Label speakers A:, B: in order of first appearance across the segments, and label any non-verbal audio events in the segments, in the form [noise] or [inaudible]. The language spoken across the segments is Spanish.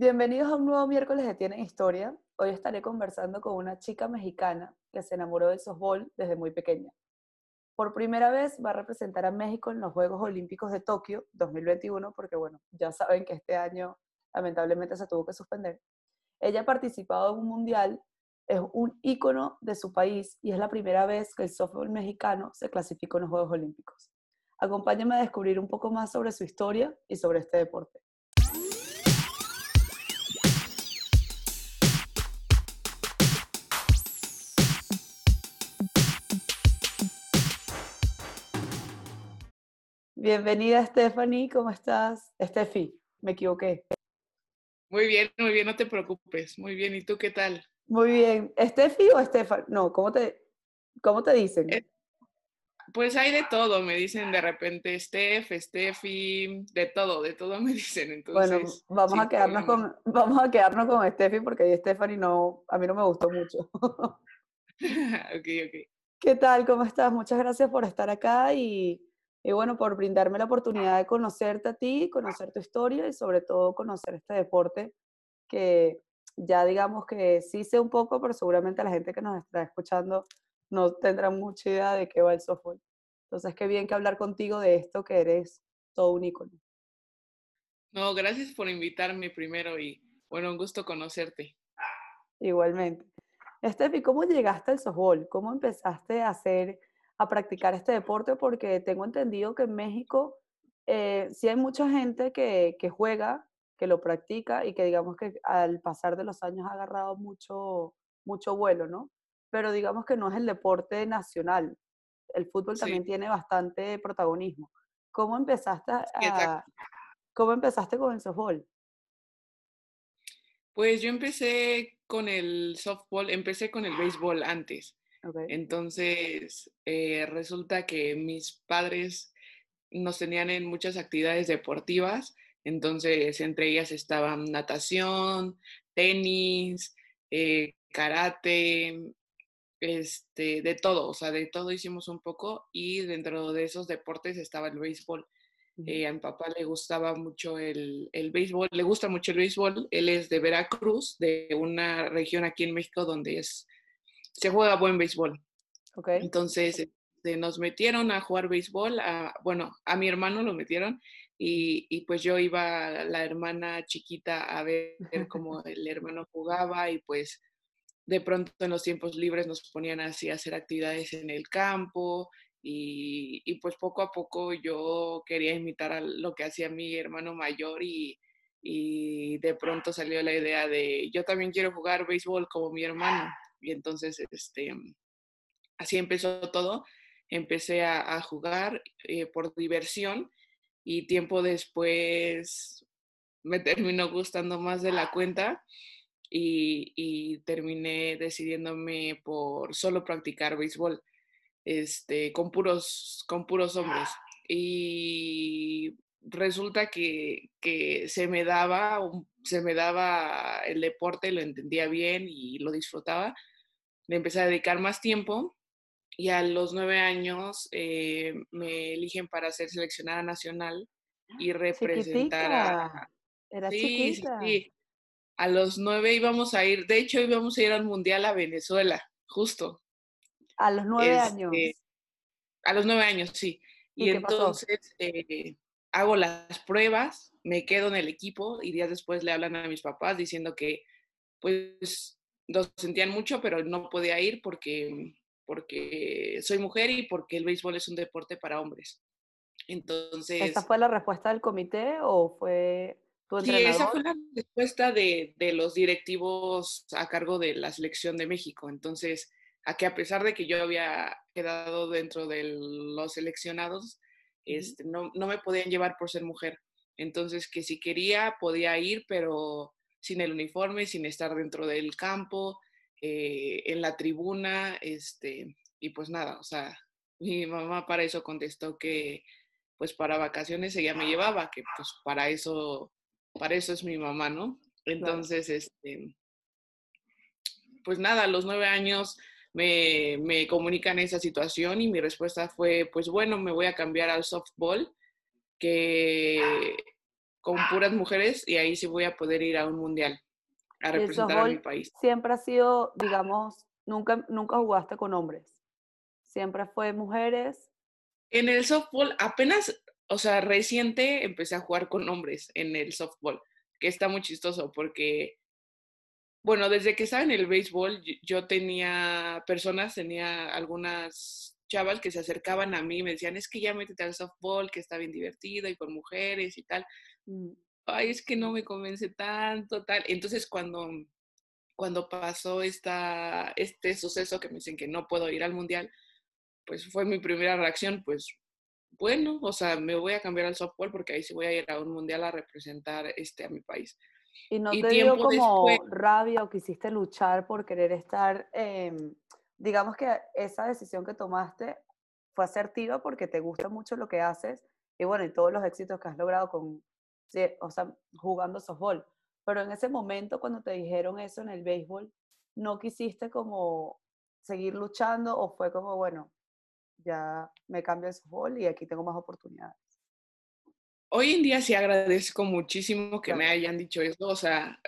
A: Bienvenidos a un nuevo miércoles de Tienen Historia. Hoy estaré conversando con una chica mexicana que se enamoró del softball desde muy pequeña. Por primera vez va a representar a México en los Juegos Olímpicos de Tokio 2021, porque bueno, ya saben que este año lamentablemente se tuvo que suspender. Ella ha participado en un mundial, es un ícono de su país y es la primera vez que el softball mexicano se clasificó en los Juegos Olímpicos. Acompáñame a descubrir un poco más sobre su historia y sobre este deporte. Bienvenida Stephanie, ¿cómo estás? Steffi, me equivoqué.
B: Muy bien, muy bien, no te preocupes. Muy bien, ¿y tú qué tal?
A: Muy bien. ¿Steffi o Estefan? No, ¿cómo te, cómo te dicen?
B: Eh, pues hay de todo, me dicen de repente Steph, Steffi, de todo, de todo me [laughs] dicen. Entonces,
A: bueno, vamos a quedarnos con, vamos a quedarnos con Steffi porque Stephanie no, a mí no me gustó mucho. [laughs]
B: ok, ok.
A: ¿Qué tal? ¿Cómo estás? Muchas gracias por estar acá y y bueno, por brindarme la oportunidad de conocerte a ti, conocer tu historia y sobre todo conocer este deporte que ya digamos que sí sé un poco, pero seguramente la gente que nos está escuchando no tendrá mucha idea de qué va el softball. Entonces, qué bien que hablar contigo de esto, que eres todo un ícono.
B: No, gracias por invitarme primero y bueno, un gusto conocerte.
A: Igualmente. Estefi, ¿cómo llegaste al softball? ¿Cómo empezaste a hacer a practicar este deporte porque tengo entendido que en México eh, sí hay mucha gente que, que, juega, que lo practica y que digamos que al pasar de los años ha agarrado mucho, mucho vuelo, ¿no? Pero digamos que no es el deporte nacional. El fútbol también tiene bastante protagonismo. ¿Cómo empezaste, a, ¿cómo empezaste con el softball?
B: Pues yo empecé con el softball, empecé con el béisbol antes. Entonces, eh, resulta que mis padres nos tenían en muchas actividades deportivas, entonces entre ellas estaban natación, tenis, eh, karate, este, de todo, o sea, de todo hicimos un poco y dentro de esos deportes estaba el béisbol. Eh, a mi papá le gustaba mucho el, el, béisbol, le gusta mucho el béisbol, él es de Veracruz, de una región aquí en México donde es se juega buen béisbol.
A: Okay.
B: Entonces, este, nos metieron a jugar béisbol, a, bueno, a mi hermano lo metieron y, y, pues yo iba la hermana chiquita a ver [laughs] cómo el hermano jugaba y pues de pronto en los tiempos libres nos ponían así a hacer actividades en el campo y, y pues poco a poco yo quería imitar a lo que hacía mi hermano mayor y, y de pronto salió la idea de yo también quiero jugar béisbol como mi hermano. Y entonces, este, así empezó todo. Empecé a, jugar eh, por diversión y tiempo después me terminó gustando más de la cuenta y, terminé decidiéndome por solo practicar béisbol este, con, puros, con puros hombres. Y resulta que, que, se me daba se me daba el deporte, lo entendía bien y lo disfrutaba, le empecé a dedicar más tiempo y a los nueve años eh, me eligen para ser seleccionada nacional y representar a...
A: Era sí, chiquita. Sí,
B: A los nueve íbamos a ir, de hecho íbamos a ir al Mundial a Venezuela, justo.
A: A los nueve años.
B: Este, a los nueve años, sí. Y, entonces eh, hago las pruebas, me quedo en el equipo y días después le hablan a mis papás diciendo que pues lo sentían mucho, pero no podía ir porque, porque soy mujer y porque el béisbol es un deporte para hombres. Entonces...
A: ¿Esta fue la respuesta del comité o fue tu entrenador?
B: Sí, esa fue la respuesta de, de los directivos a cargo de la selección de México. Entonces, a que a pesar de que yo había quedado dentro de los seleccionados, este, no, no me podían llevar por ser mujer. Entonces, que si quería, podía ir, pero sin el uniforme, sin estar dentro del campo, eh, en la tribuna, este, y pues nada, o sea, [laughs] mi mamá para eso contestó que pues para vacaciones ella me llevaba, que pues para eso, para eso es mi mamá, ¿no? Entonces, este, pues nada, a los nueve años me, me comunican esa situación y mi respuesta fue, pues bueno, me voy a cambiar al softball, que con puras mujeres y ahí sí voy a poder ir a un mundial a representar a mi país.
A: Siempre ha sido, digamos, nunca, nunca jugaste con hombres. Siempre fue mujeres.
B: En el softball apenas, o sea, reciente empecé a jugar con hombres en el softball, que está muy chistoso porque, bueno, desde que estaba en el béisbol yo tenía personas, tenía algunas chavas que se acercaban a mí y me decían, es que ya métete al softball, que está bien divertido y con mujeres y tal. Mm, ay, es que no me convence tanto, tal. Entonces cuando, cuando pasó esta, este suceso que me dicen que no puedo ir al mundial, pues fue mi primera reacción, pues bueno, o sea, me voy a cambiar al softball porque ahí sí voy a ir a un mundial a representar este, a mi país.
A: ¿Y no te dio como rabia o quisiste luchar por querer estar, digamos que esa decisión que tomaste fue asertiva porque te gusta mucho lo que haces y bueno, y todos los éxitos que has logrado con, o sea, jugando softball. Pero en ese momento, cuando te dijeron eso en el béisbol, ¿no quisiste como seguir luchando o fue como, bueno, ya me cambio el softball y aquí tengo más oportunidades?
B: Hoy en día sí agradezco muchísimo que me hayan dicho eso, o sea,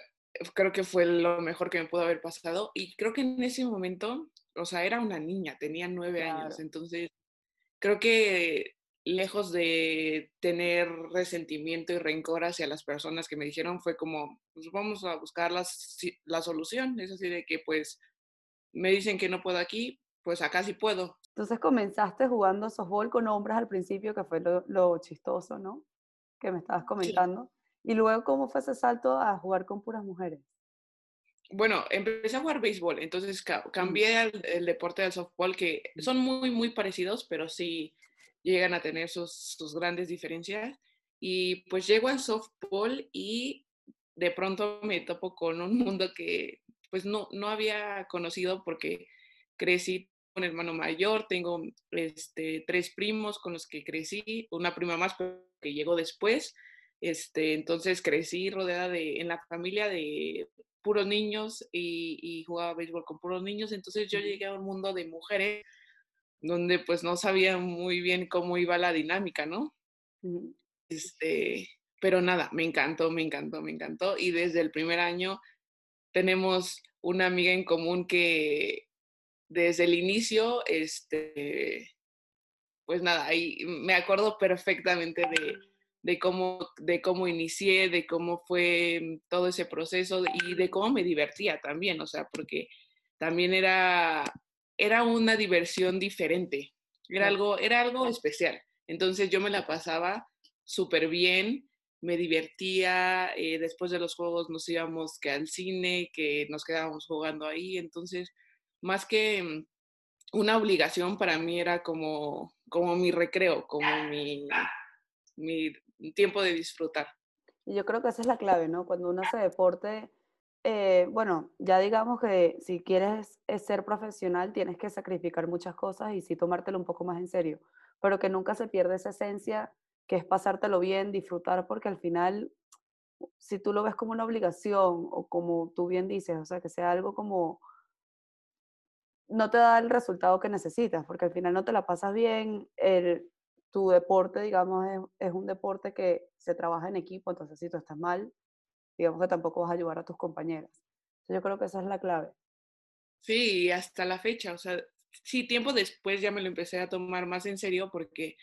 B: creo que fue lo mejor que me pudo haber pasado y creo que en ese momento, o sea, era una niña, tenía nueve años, entonces creo que lejos de tener resentimiento y rencor hacia las personas que me dijeron, fue como, pues vamos a buscar la solución. Es así de que pues me dicen que no puedo aquí, pues acá sí puedo.
A: Entonces comenzaste jugando softball con hombres al principio, que fue lo, chistoso, ¿no? Que me estabas comentando. Y luego, ¿cómo fue ese salto a jugar con puras mujeres?
B: Bueno, empecé a jugar béisbol, entonces mm. cambié al el deporte del softball, que mm. son muy, muy parecidos, pero sí llegan a tener sus, grandes diferencias. Y pues llego al softball y de pronto me topo con un mundo que pues no, no había conocido porque crecí con hermano mayor, tengo este, tres primos con los que crecí, una prima más que llegó después, este, entonces crecí rodeada de, en la familia de puros niños y, y, jugaba béisbol con puros niños, entonces yo llegué a un mundo de mujeres donde pues no sabía muy bien cómo iba la dinámica, ¿no? Este, pero nada, me encantó, me encantó, me encantó. Y desde el primer año tenemos una amiga en común que desde el inicio, este, pues nada, ahí me acuerdo perfectamente de, de, cómo, de cómo inicié, de cómo fue todo ese proceso y de cómo me divertía también, o sea, porque también era era una diversión diferente, era algo, era algo especial. Entonces yo me la pasaba súper bien, me divertía, eh, después de los juegos nos íbamos que al cine, que nos quedábamos jugando ahí, entonces más que mm, una obligación para mí era como, como mi recreo, como mi, mi tiempo de disfrutar.
A: Yo creo que esa es la clave, ¿no? Cuando uno hace deporte, eh, bueno, ya digamos que si quieres eh, ser profesional tienes que sacrificar muchas cosas y sí tomártelo un poco más en serio, pero que nunca se pierda esa esencia que es pasártelo bien, disfrutar, porque al final, si tú lo ves como una obligación o como tú bien dices, o sea, que sea algo como, no te da el resultado que necesitas, porque al final no te la pasas bien, el, tu deporte, digamos, es, es un deporte que se trabaja en equipo, entonces si tú estás mal, digamos que tampoco vas a ayudar a tus compañeras. yo creo que esa es la clave.
B: Sí, hasta la fecha, o sea, sí, tiempo después ya me lo empecé a tomar más en serio porque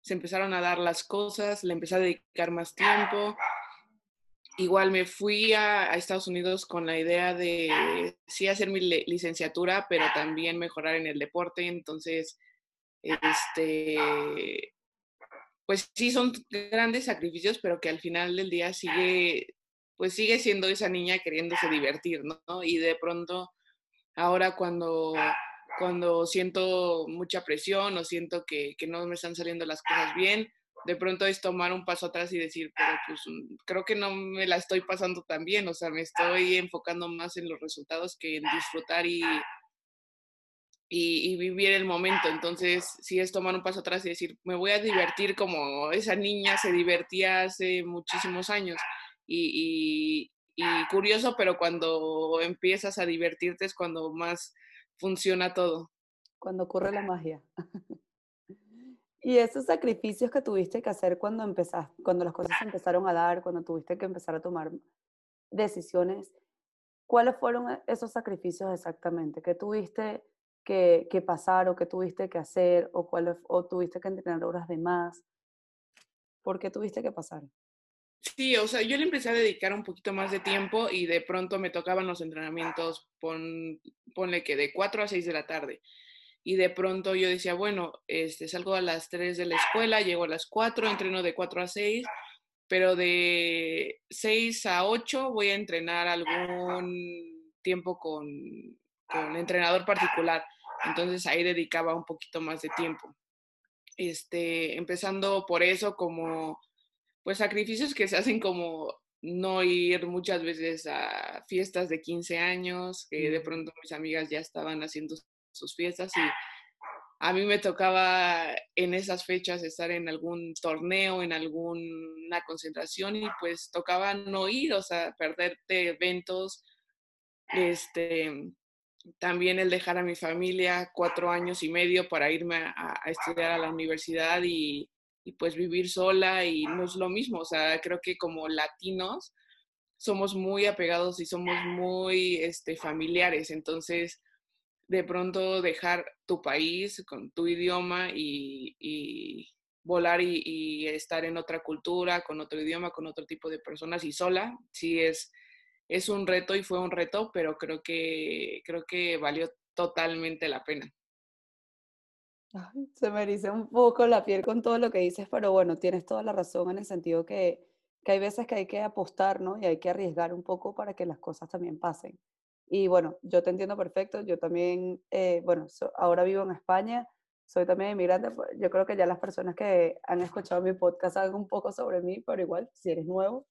B: se empezaron a dar las cosas, le empecé a dedicar más tiempo. Igual me fui a, Estados Unidos con la idea de sí hacer mi licenciatura, pero también mejorar en el deporte. Entonces, este, pues sí son grandes sacrificios, pero que al final del día sigue, pues sigue siendo esa niña queriéndose divertir, ¿no? Y de pronto, ahora cuando, cuando siento mucha presión o siento que, no me están saliendo las cosas bien, de pronto es tomar un paso atrás y decir, pero pues mm, creo que no me la estoy pasando tan bien, o sea, me estoy enfocando más en los resultados que en disfrutar y, y, vivir el momento. Entonces, sí es tomar un paso atrás y decir, me voy a divertir como esa niña se divertía hace muchísimos años y, curioso, pero cuando empiezas a divertirte es cuando más funciona todo.
A: Cuando ocurre la magia. [laughs] Y esos sacrificios que tuviste que hacer cuando empezaste, cuando las cosas empezaron a dar, cuando tuviste que empezar a tomar decisiones, ¿cuáles fueron e-, esos sacrificios exactamente? ¿Qué tuviste que, que pasar o qué tuviste que hacer o, cuál, o tuviste que entrenar horas de más? ¿Por qué tuviste que pasar?
B: Sí, o sea, yo le empecé a dedicar un poquito más de tiempo y de pronto me tocaban los entrenamientos, pon, ponle que de 4 a 6 de la tarde. Y de pronto yo decía, bueno, este, salgo a las 3 de la escuela, llego a las 4, entreno de 4 a 6, pero de 6 a 8 voy a entrenar algún tiempo con, con entrenador particular. Entonces ahí dedicaba un poquito más de tiempo. Este, empezando por eso como pues sacrificios que se hacen como no ir muchas veces a fiestas de 15 años, que de pronto mis amigas ya estaban haciendo sus fiestas y a mí me tocaba en esas fechas estar en algún torneo, en alguna concentración y pues tocaba no ir, o sea, perderte eventos. Este, también el dejar a mi familia cuatro años y medio para irme a estudiar a la universidad y, y pues vivir sola y no es lo mismo, o sea, creo que como latinos somos muy apegados y somos muy este, familiares, entonces de pronto dejar tu país con tu idioma y, volar y, estar en otra cultura, con otro idioma, con otro tipo de personas y sola, sí es, es un reto y fue un reto, pero creo que, creo que valió totalmente la pena
A: se me eriza un poco la piel con todo lo que dices, pero bueno, tienes toda la razón en el sentido que, que hay veces que hay que apostar, ¿no? Y hay que arriesgar un poco para que las cosas también pasen. Y bueno, yo te entiendo perfecto, yo también, eh, bueno, ahora vivo en España, soy también inmigrante, pues, yo creo que ya las personas que han escuchado mi podcast saben un poco sobre mí, pero igual, si eres nuevo,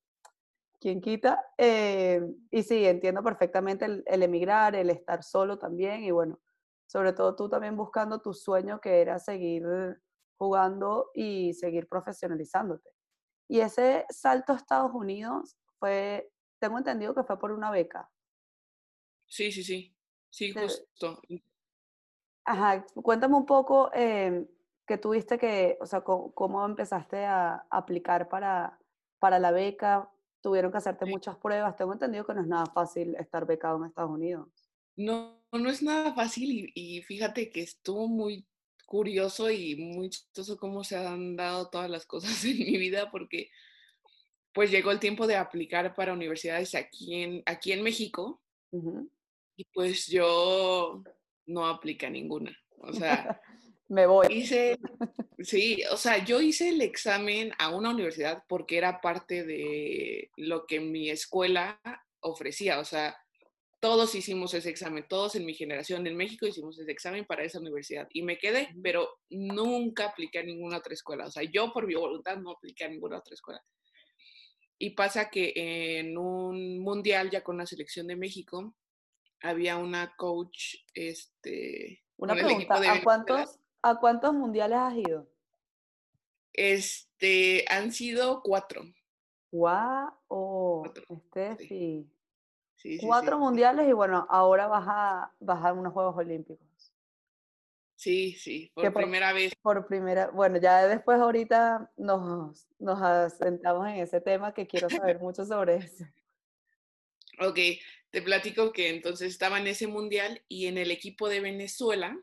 A: quien quita. Eh, y sí, entiendo perfectamente el, el emigrar, el estar solo también, y bueno, sobre todo tú también buscando tu sueño que era seguir jugando y seguir profesionalizándote. Y ese salto a Estados Unidos fue, tengo entendido que fue por una beca.
B: Sí, sí, sí, sí, justo.
A: Ajá, cuéntame un poco eh, que tuviste que, o sea, cómo, empezaste a aplicar para, para la beca, tuvieron que hacerte muchas pruebas, tengo entendido que no es nada fácil estar becado en Estados Unidos.
B: No, no es nada fácil y, fíjate que estuvo muy curioso y muy chistoso cómo se han dado todas las cosas [laughs] en mi vida porque pues llegó el tiempo de aplicar para universidades aquí en, aquí en México y pues yo no apliqué a ninguna. O sea, [laughs]
A: me voy.
B: Hice, [laughs] sí, o sea, yo hice el examen a una universidad porque era parte de lo que mi escuela ofrecía. O sea, todos hicimos ese examen, todos en mi generación en México hicimos ese examen para esa universidad y me quedé, pero nunca apliqué a ninguna otra escuela. O sea, yo por mi voluntad no apliqué a ninguna otra escuela. Y pasa que en un mundial ya con la selección de México había una coach, este...
A: Una pregunta, ¿a cuántos, ¿a cuántos mundiales has ido?
B: Este, han sido cuatro.
A: ¡Wow! Oh, Steffi. Cuatro mundiales y bueno, ahora vas a, vas a unos Juegos Olímpicos.
B: Sí, sí, por, primera vez.
A: Por primera, bueno, ya después ahorita nos, nos asentamos en ese tema que quiero saber [laughs] mucho sobre eso.
B: Ok, te platico que entonces estaba en ese mundial y en el equipo de Venezuela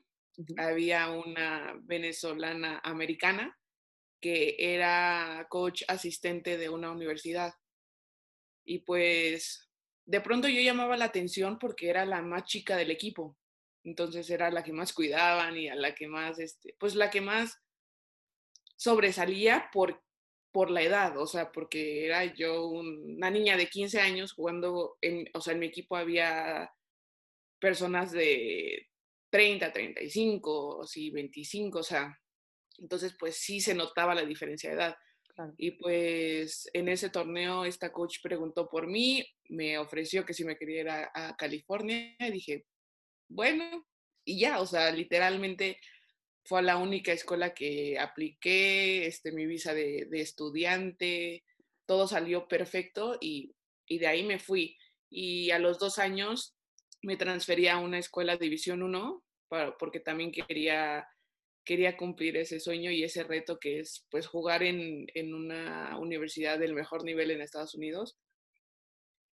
B: había una venezolana americana que era coach asistente de una universidad. Y pues de pronto yo llamaba la atención porque era la más chica del equipo. Entonces era la que más cuidaban y a la que más, este, pues la que más sobresalía por, por la edad, o sea, porque era yo una niña de 15 años jugando, en, o sea, en mi equipo había personas de 30, 35, sí, 25, o sea, entonces pues sí se notaba la diferencia de edad. Y pues en ese torneo esta coach preguntó por mí, me ofreció que si me quería ir a, California dije, bueno, y ya, o sea, literalmente fue la única escuela que apliqué, este, mi visa de, estudiante, todo salió perfecto y, y, de ahí me fui. Y a los dos años me transferí a una escuela División 1 porque también quería quería cumplir ese sueño y ese reto que es pues jugar en, en una universidad del mejor nivel en Estados Unidos.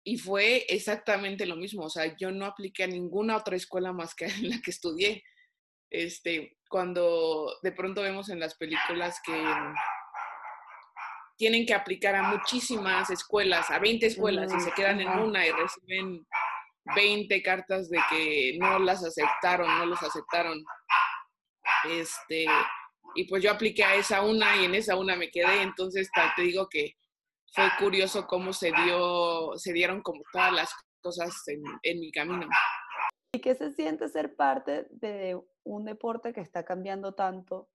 B: Y fue exactamente lo mismo, o sea, yo no apliqué a ninguna otra escuela más que [laughs] en la que estudié. Este, cuando de pronto vemos en las películas que tienen que aplicar a muchísimas escuelas, a 20 escuelas, y se quedan en una y reciben 20 cartas de que no las aceptaron, no los aceptaron. Este, y pues yo apliqué a esa una y en esa una me quedé, entonces te digo que fue curioso cómo se dio, se dieron como todas las cosas en, en mi camino.
A: ¿Y qué se siente ser parte de un deporte que está cambiando tanto,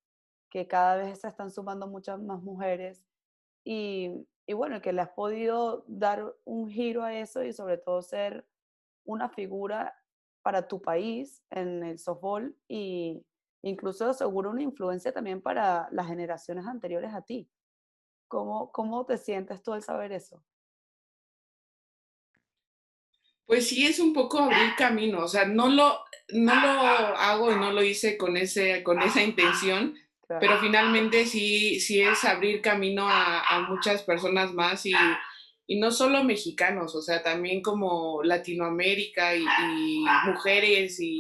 A: que cada vez se están sumando muchas más mujeres y, y bueno, que le has podido dar un giro a eso y sobre todo ser una figura para tu país en el softball y incluso seguro una influencia también para las generaciones anteriores a ti. ¿Cómo, cómo te sientes tú al saber eso?
B: Pues sí, es un poco abrir camino, o sea, no lo, no lo hago y no lo hice con, ese, con esa intención, pero finalmente sí, sí es abrir camino a, a muchas personas más y, y no solo mexicanos, o sea, también como Latinoamérica y, mujeres y,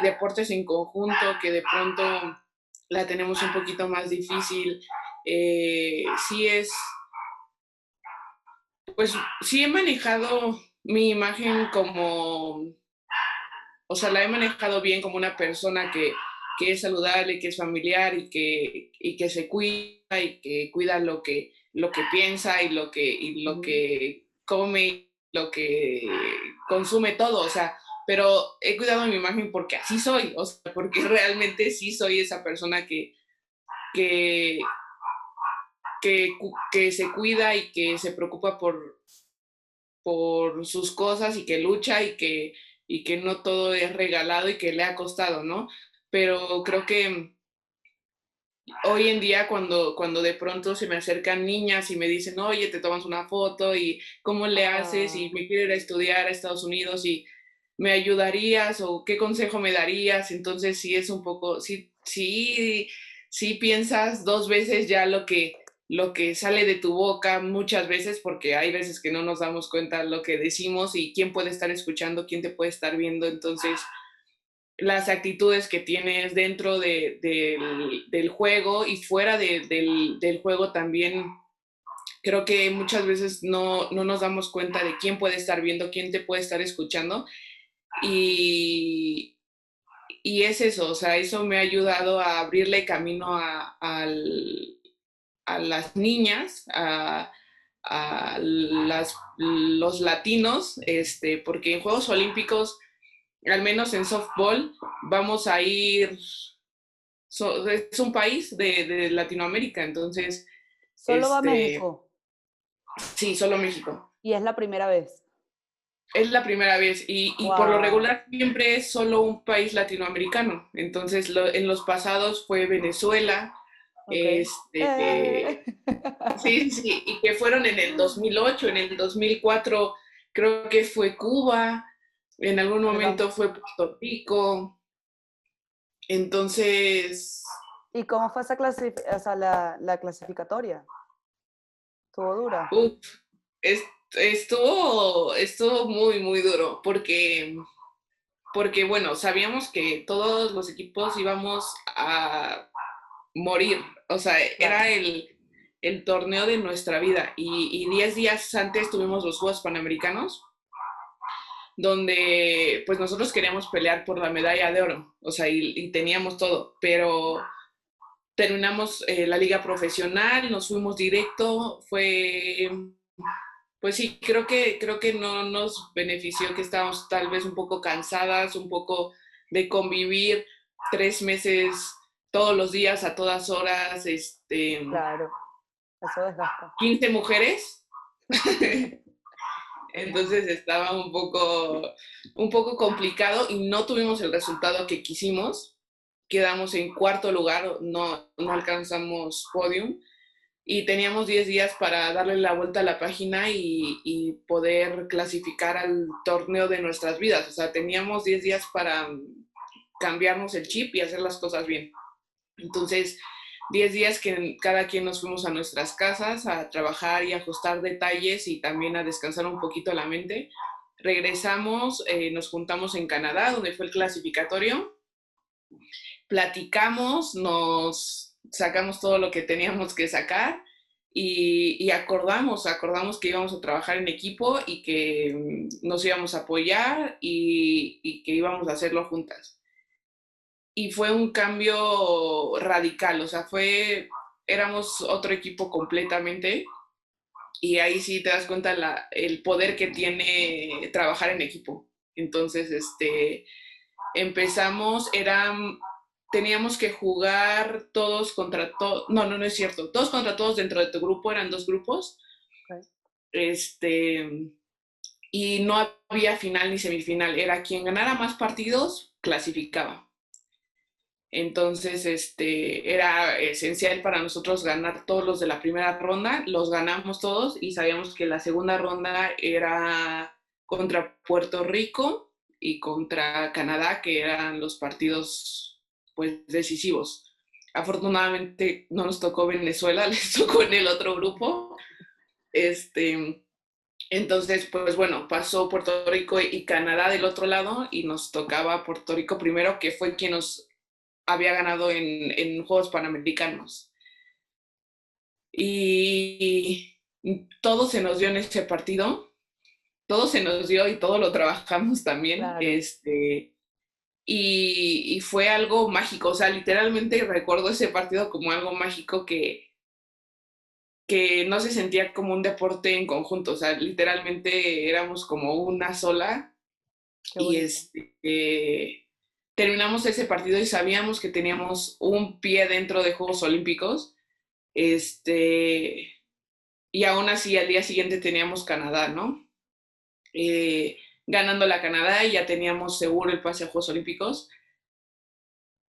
B: deportes en conjunto que de pronto la tenemos un poquito más difícil. Eh, sí es, pues sí he manejado mi imagen como, o sea, la he manejado bien como una persona que, que es saludable, que es familiar y que, y que se cuida y que cuida lo que lo que piensa y lo que, y lo que come, lo que consume todo, o sea, pero he cuidado mi imagen porque así soy, o sea, porque [laughs] realmente sí soy esa persona que, que, que, se cuida y que se preocupa por, por sus cosas y que lucha y que, y que no todo es regalado y que le ha costado, ¿no? Pero creo que hoy en día cuando, cuando de pronto se me acercan niñas y me dicen, oye, te tomas una foto y cómo le haces y me quiero ir a estudiar a Estados Unidos y me ayudarías o qué consejo me darías, entonces sí es un poco, sí, sí, sí piensas dos veces ya lo que, lo que sale de tu boca muchas veces porque hay veces que no nos damos cuenta lo que decimos y quién puede estar escuchando, quién te puede estar viendo, entonces las actitudes que tienes dentro de, del, juego y fuera del, del, juego también. Creo que muchas veces no, no, nos damos cuenta de quién puede estar viendo, quién te puede estar escuchando. Y, y es eso, o sea, eso me ha ayudado a abrirle camino a, a, a las niñas, a, a las, los latinos, este, porque en Juegos Olímpicos al menos en softball, vamos a ir, es un país de, Latinoamérica, entonces...
A: ¿Solo va este, México?
B: Sí, solo México.
A: ¿Y es la primera vez?
B: Es la primera vez y, por lo regular siempre es solo un país latinoamericano. Entonces en los pasados fue Venezuela, este, eh. sí, sí, y que fueron en el [laughs] 2008, en el 2004 creo que fue Cuba, en algún momento fue Puerto Rico. Entonces...
A: ¿Y cómo fue esa o sea, la, la, clasificatoria? ¿Estuvo dura?
B: Estuvo, estuvo muy, muy duro porque, porque, bueno, sabíamos que todos los equipos íbamos a morir. O sea, era el, el torneo de nuestra vida. Y 10 días antes tuvimos los Juegos Panamericanos donde pues nosotros queríamos pelear por la medalla de oro, o sea, y, teníamos todo, pero terminamos eh, la liga profesional, nos fuimos directo, fue, pues sí, creo que, creo que no nos benefició que estábamos tal vez un poco cansadas, un poco de convivir tres meses todos los días, a todas horas, este...
A: Claro, eso desgasta.
B: 15 mujeres. [laughs] Entonces estaba un poco, un poco complicado y no tuvimos el resultado que quisimos. Quedamos en cuarto lugar, no, no alcanzamos podium y teníamos 10 días para darle la vuelta a la página y, y, poder clasificar al torneo de nuestras vidas. O sea, teníamos 10 días para cambiarnos el chip y hacer las cosas bien. Entonces, 10 días que cada quien nos fuimos a nuestras casas a trabajar y ajustar detalles y también a descansar un poquito la mente. Regresamos, eh, nos juntamos en Canadá, donde fue el clasificatorio. Platicamos, nos sacamos todo lo que teníamos que sacar y, acordamos, acordamos que íbamos a trabajar en equipo y que mm, nos íbamos a apoyar y, y que íbamos a hacerlo juntas y fue un cambio radical, o sea, fue, éramos otro equipo completamente y ahí sí te das cuenta la, el poder que tiene trabajar en equipo. Entonces, este, empezamos, eran, teníamos que jugar todos contra todos, no, no, no es cierto, todos contra todos dentro de tu grupo, eran dos grupos. Este, y no había final ni semifinal, era quien ganara más partidos, clasificaba. Entonces, este, era esencial para nosotros ganar todos los de la primera ronda, los ganamos todos y sabíamos que la segunda ronda era contra Puerto Rico y contra Canadá, que eran los partidos pues decisivos. Afortunadamente no nos tocó Venezuela, [laughs] les tocó en el otro grupo. Este, entonces, pues bueno, pasó Puerto Rico y Canadá del otro lado y nos tocaba Puerto Rico primero, que fue quien nos había ganado en, Juegos Panamericanos. Y todo se nos dio en ese partido, todo se nos dio y todo lo trabajamos también. Este, y, fue algo mágico, o sea, literalmente recuerdo ese partido como algo mágico que, que no se sentía como un deporte en conjunto, o sea, literalmente éramos como una sola. y este, terminamos ese partido y sabíamos que teníamos un pie dentro de Juegos Olímpicos. Este, y aún así al día siguiente teníamos Canadá, ¿no? Eh, ganando la Canadá y ya teníamos seguro el pase a Juegos Olímpicos.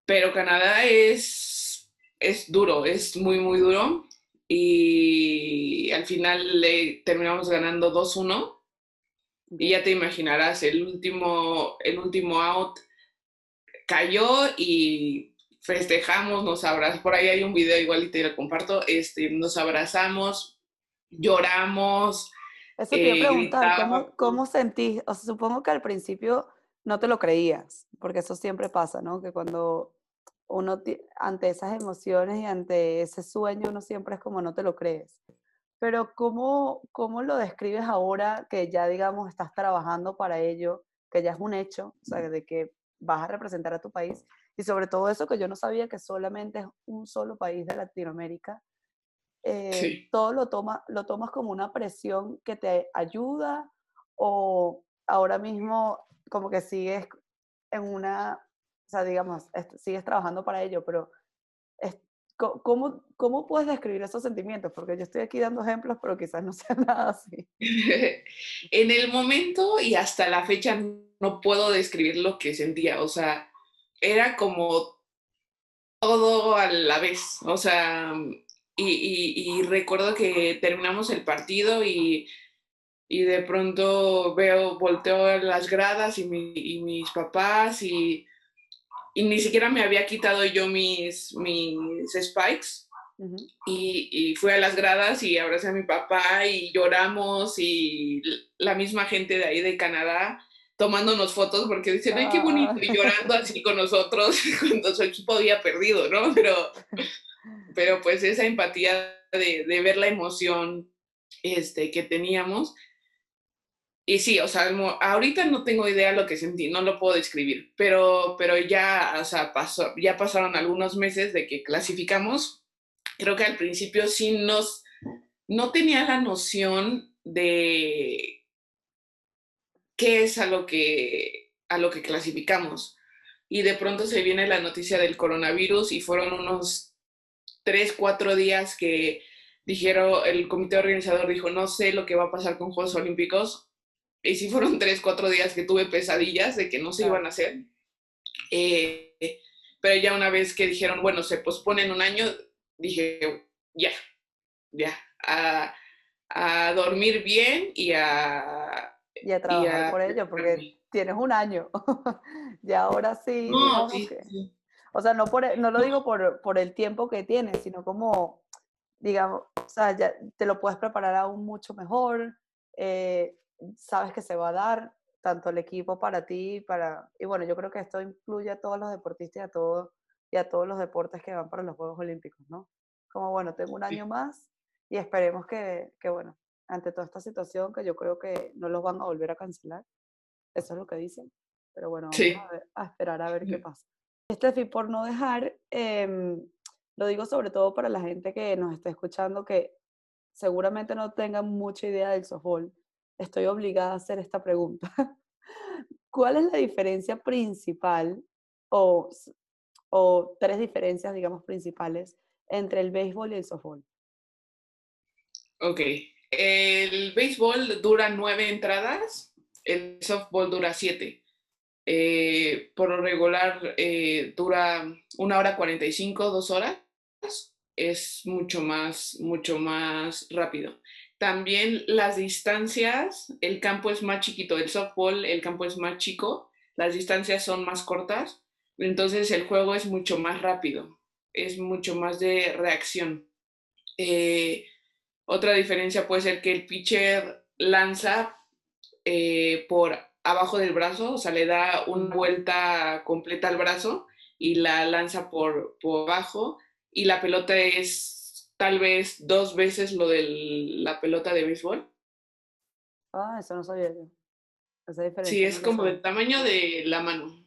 B: Pero Canadá es, es duro, es muy, muy duro. Y al final le terminamos ganando 2-1. Y ya te imaginarás, el último, el último out cayó y festejamos, nos abrazamos, por ahí hay un video igual y lo comparto, este, nos abrazamos, lloramos.
A: Eso te iba a eh, preguntar, ¿cómo, ¿cómo, sentís? O sea, supongo que al principio no te lo creías, porque eso siempre pasa, ¿no? Que cuando uno, ante esas emociones y ante ese sueño, uno siempre es como no te lo crees. Pero ¿cómo, cómo lo describes ahora que ya, digamos, estás trabajando para ello, que ya es un hecho, o sea, de que vas a representar a tu país y sobre todo eso que yo no sabía que solamente es un solo país de Latinoamérica. Eh, todo lo, toma, lo tomas como una presión que te ayuda o ahora mismo como que sigues en una, o sea, digamos, sigues trabajando para ello, pero ¿cómo, ¿cómo puedes describir esos sentimientos? Porque yo estoy aquí dando ejemplos, pero quizás no [laughs] sea nada así. [laughs]
B: en el momento y hasta la fecha no puedo describir lo que sentía, o sea, era como todo a la vez, o sea, y, recuerdo que terminamos el partido y, de pronto veo, volteo a las gradas y, mis papás y, ni siquiera me había quitado yo mis, mis spikes. y, y, fui a las gradas y abracé a mi papá y lloramos y la misma gente de ahí de Canadá tomándonos fotos porque dicen, ay, qué bonito, y llorando así con nosotros [laughs] cuando su equipo había perdido, ¿no? Pero, [laughs] pero pues esa empatía de, de ver la emoción este, que teníamos. Y sí, o sea, ahorita no tengo idea lo que sentí, no lo puedo describir, pero, pero ya, o sea, pasó, ya pasaron algunos meses de que clasificamos. Creo que al principio sí nos, no tenía la noción de qué es a lo que, a lo que clasificamos. Y de pronto se viene la noticia del coronavirus y fueron unos tres, cuatro días que dijeron, el comité organizador dijo, no sé lo que va a pasar con Juegos Olímpicos. Y sí fueron tres, cuatro días que tuve pesadillas de que no se iban a hacer. Eh, pero ya una vez que dijeron, bueno, se posponen un año, dije, ya, ya, a, a dormir bien y a,
A: y a trabajar por ello, porque tienes un año. [laughs] y ahora sí, O sea, no, por, no lo digo por, por el tiempo que tienes, sino como, digamos, o sea, ya te lo puedes preparar aún mucho mejor, eh, sabes que se va a dar tanto el equipo para ti, para, y bueno, yo creo que esto incluye a todos los deportistas y a, todo, y a todos los deportes que van para los Juegos Olímpicos, ¿no? Como, bueno, tengo un año más y esperemos que, que, bueno, ante toda esta situación, que yo creo que no los van a volver a cancelar, eso es lo que dicen, pero bueno, vamos a, esperar a ver qué pasa. Steffi, por no dejar, eh, lo digo sobre todo para la gente que nos está escuchando, que seguramente no tengan mucha idea del softball, estoy obligada a hacer esta pregunta. [laughs] ¿Cuál es la diferencia principal o, o tres diferencias, digamos, principales entre el béisbol y el softball?
B: Ok, el béisbol dura nueve entradas, el softball dura siete. Eh, por lo regular eh, dura una hora 45, dos horas. Es mucho más, mucho más rápido. También las distancias, el campo es más chiquito, el softball, el campo es más chico, las distancias son más cortas, entonces el juego es mucho más rápido, es mucho más de reacción. Eh, otra diferencia puede ser que el pitcher lanza por abajo del brazo, o sea, le da una vuelta completa al brazo y la lanza por, por abajo y la pelota es tal vez dos veces lo de la pelota de béisbol.
A: Ah, eso no sabía yo. Esa diferencia
B: sí, es como del tamaño de la mano.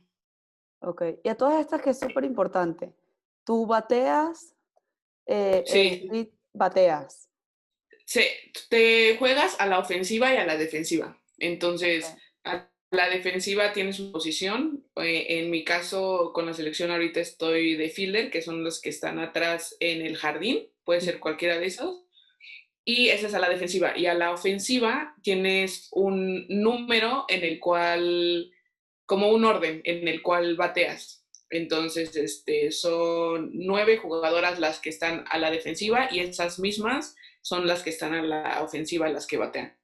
A: Ok, y a todas estas que es súper importante, tú bateas, eh,
B: sí.
A: bateas.
B: Sí, te juegas a la ofensiva y a la defensiva. Entonces, la defensiva tiene su posición. Eh, en mi caso, con la selección ahorita estoy de fielder, que son los que están atrás en el jardín. Puede ser cualquiera de esos. Y esa es a la defensiva. Y a la ofensiva tienes un número en el cual, como un orden en el cual bateas. Entonces, este, son nueve jugadoras las que están a la defensiva y esas mismas son las que están a la ofensiva, las que batean.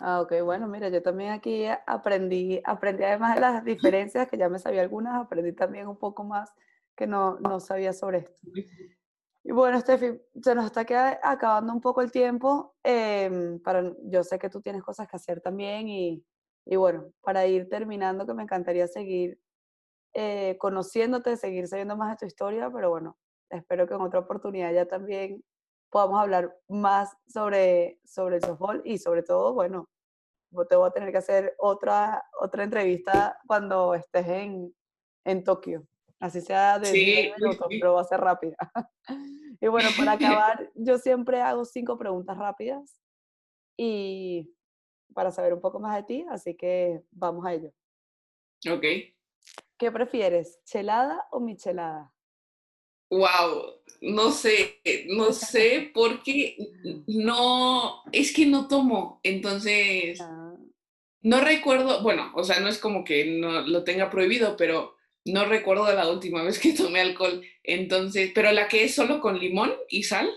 A: Ah, ok, bueno, mira, yo también aquí aprendí, aprendí además de las diferencias, que ya me sabía algunas, aprendí también un poco más que no, no sabía sobre esto. Y bueno, Steffi, se nos está acabando un poco el tiempo, eh, para, yo sé que tú tienes cosas que hacer también y, y bueno, para ir terminando, que me encantaría seguir eh, conociéndote, seguir sabiendo más de tu historia, pero bueno, espero que en otra oportunidad ya también podamos hablar más sobre, sobre el softball y sobre todo, bueno, te voy a tener que hacer otra, otra entrevista cuando estés en, en Tokio. Así sea de 10 minutos, pero va a ser rápida. [laughs] y bueno, para [laughs] acabar, yo siempre hago cinco preguntas rápidas y para saber un poco más de ti, así que vamos a ello.
B: Ok.
A: ¿Qué prefieres, chelada o michelada?
B: Wow, no sé, no sé porque no, es que no tomo, entonces ah. no recuerdo, bueno, o sea, no es como que no lo tenga prohibido, pero no recuerdo la última [laughs] vez que tomé alcohol, entonces, pero la que es solo con limón y sal,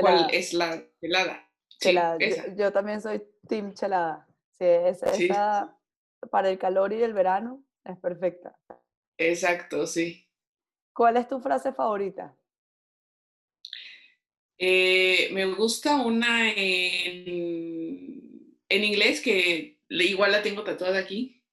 B: ¿cuál es la helada?
A: Chelada, yo, también soy team chelada, sí, esa para el calor y el verano es perfecta.
B: Exacto, sí.
A: ¿Cuál es tu frase favorita?
B: Eh, me gusta una en, inglés que igual la tengo tatuada aquí.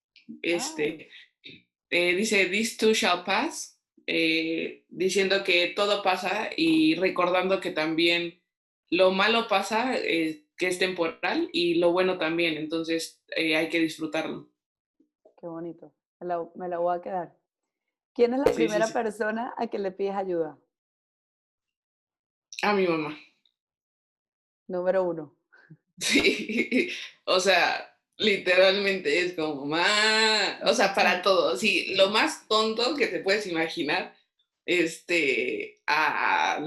B: Este, ah. eh, dice, This too shall pass, eh, diciendo que todo pasa y recordando que también lo malo pasa, que es temporal, y lo bueno también, entonces hay que disfrutarlo.
A: Qué bonito, me la voy a quedar. ¿Quién es la primera persona a que le pides ayuda?
B: A mi mamá.
A: Número uno. [laughs]
B: Sí, o sea, literalmente es como mamá, o sea, para todo, sí, lo más tonto que te puedes imaginar, este, a,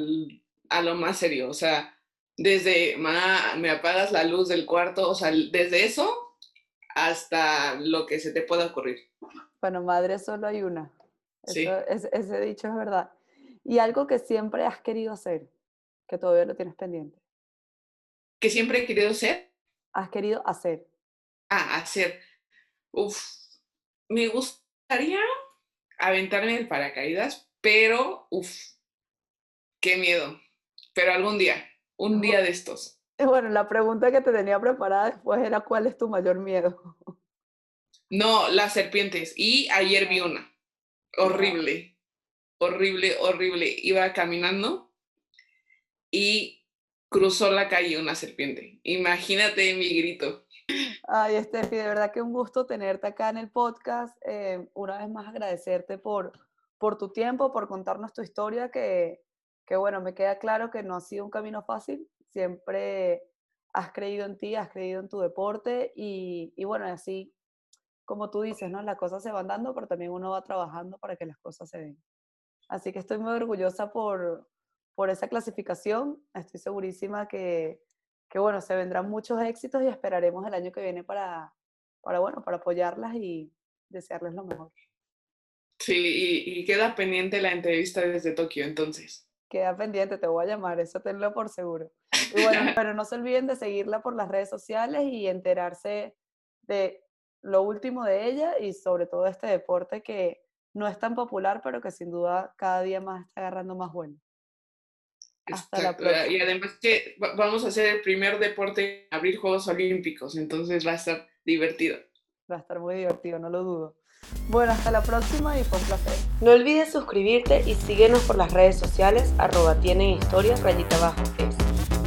B: a lo más serio, o sea, desde, mamá, me apagas la luz del cuarto, o sea, desde eso hasta lo que se te pueda ocurrir.
A: Bueno, madre solo hay una. Ese dicho es verdad. Y algo que siempre has querido hacer, que todavía lo tienes pendiente.
B: ¿Que siempre he querido ser?
A: Has querido hacer.
B: Ah, hacer. Uf, me gustaría aventarme el paracaídas, pero, uff, qué miedo. Pero algún día, un día [laughs] de estos.
A: Bueno, la pregunta que te tenía preparada después era ¿cuál es tu mayor miedo?
B: No, las serpientes. Y ayer vi una. Horrible. Horrible, horrible. Iba caminando y cruzó la calle una serpiente. Imagínate mi grito.
A: Ay, Estefi, de verdad que un gusto tenerte acá en el podcast. Eh, una vez más agradecerte por, por tu tiempo, por contarnos tu historia, que, que bueno, me queda claro que no ha sido un camino fácil. Siempre has creído en ti, has creído en tu deporte y, y bueno, así como tú dices, ¿no? Las cosas se van dando, pero también uno va trabajando para que las cosas se den. Así que estoy muy orgullosa por, por esa clasificación. Estoy segurísima que, que, bueno, se vendrán muchos éxitos y esperaremos el año que viene para, para bueno, para apoyarlas y desearles lo mejor.
B: Sí, y, y queda pendiente la entrevista desde Tokio, entonces.
A: Queda pendiente, te voy a llamar, eso tenlo por seguro. Y bueno, [laughs] pero no se olviden de seguirla por las redes sociales y enterarse de lo último de ella y sobre todo este deporte que no es tan popular, pero que sin duda cada día más está agarrando más bueno.
B: Hasta la próxima. Y además que vamos a ser el primer deporte en abrir Juegos Olímpicos, entonces va a estar divertido.
A: Va a estar muy divertido, no lo dudo. Bueno, hasta la próxima y fue un placer. No olvides suscribirte y síguenos por las redes sociales arroba tiene historia rayita abajo es.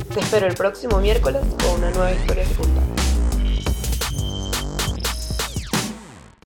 A: Te espero el próximo miércoles con una nueva historia que contar.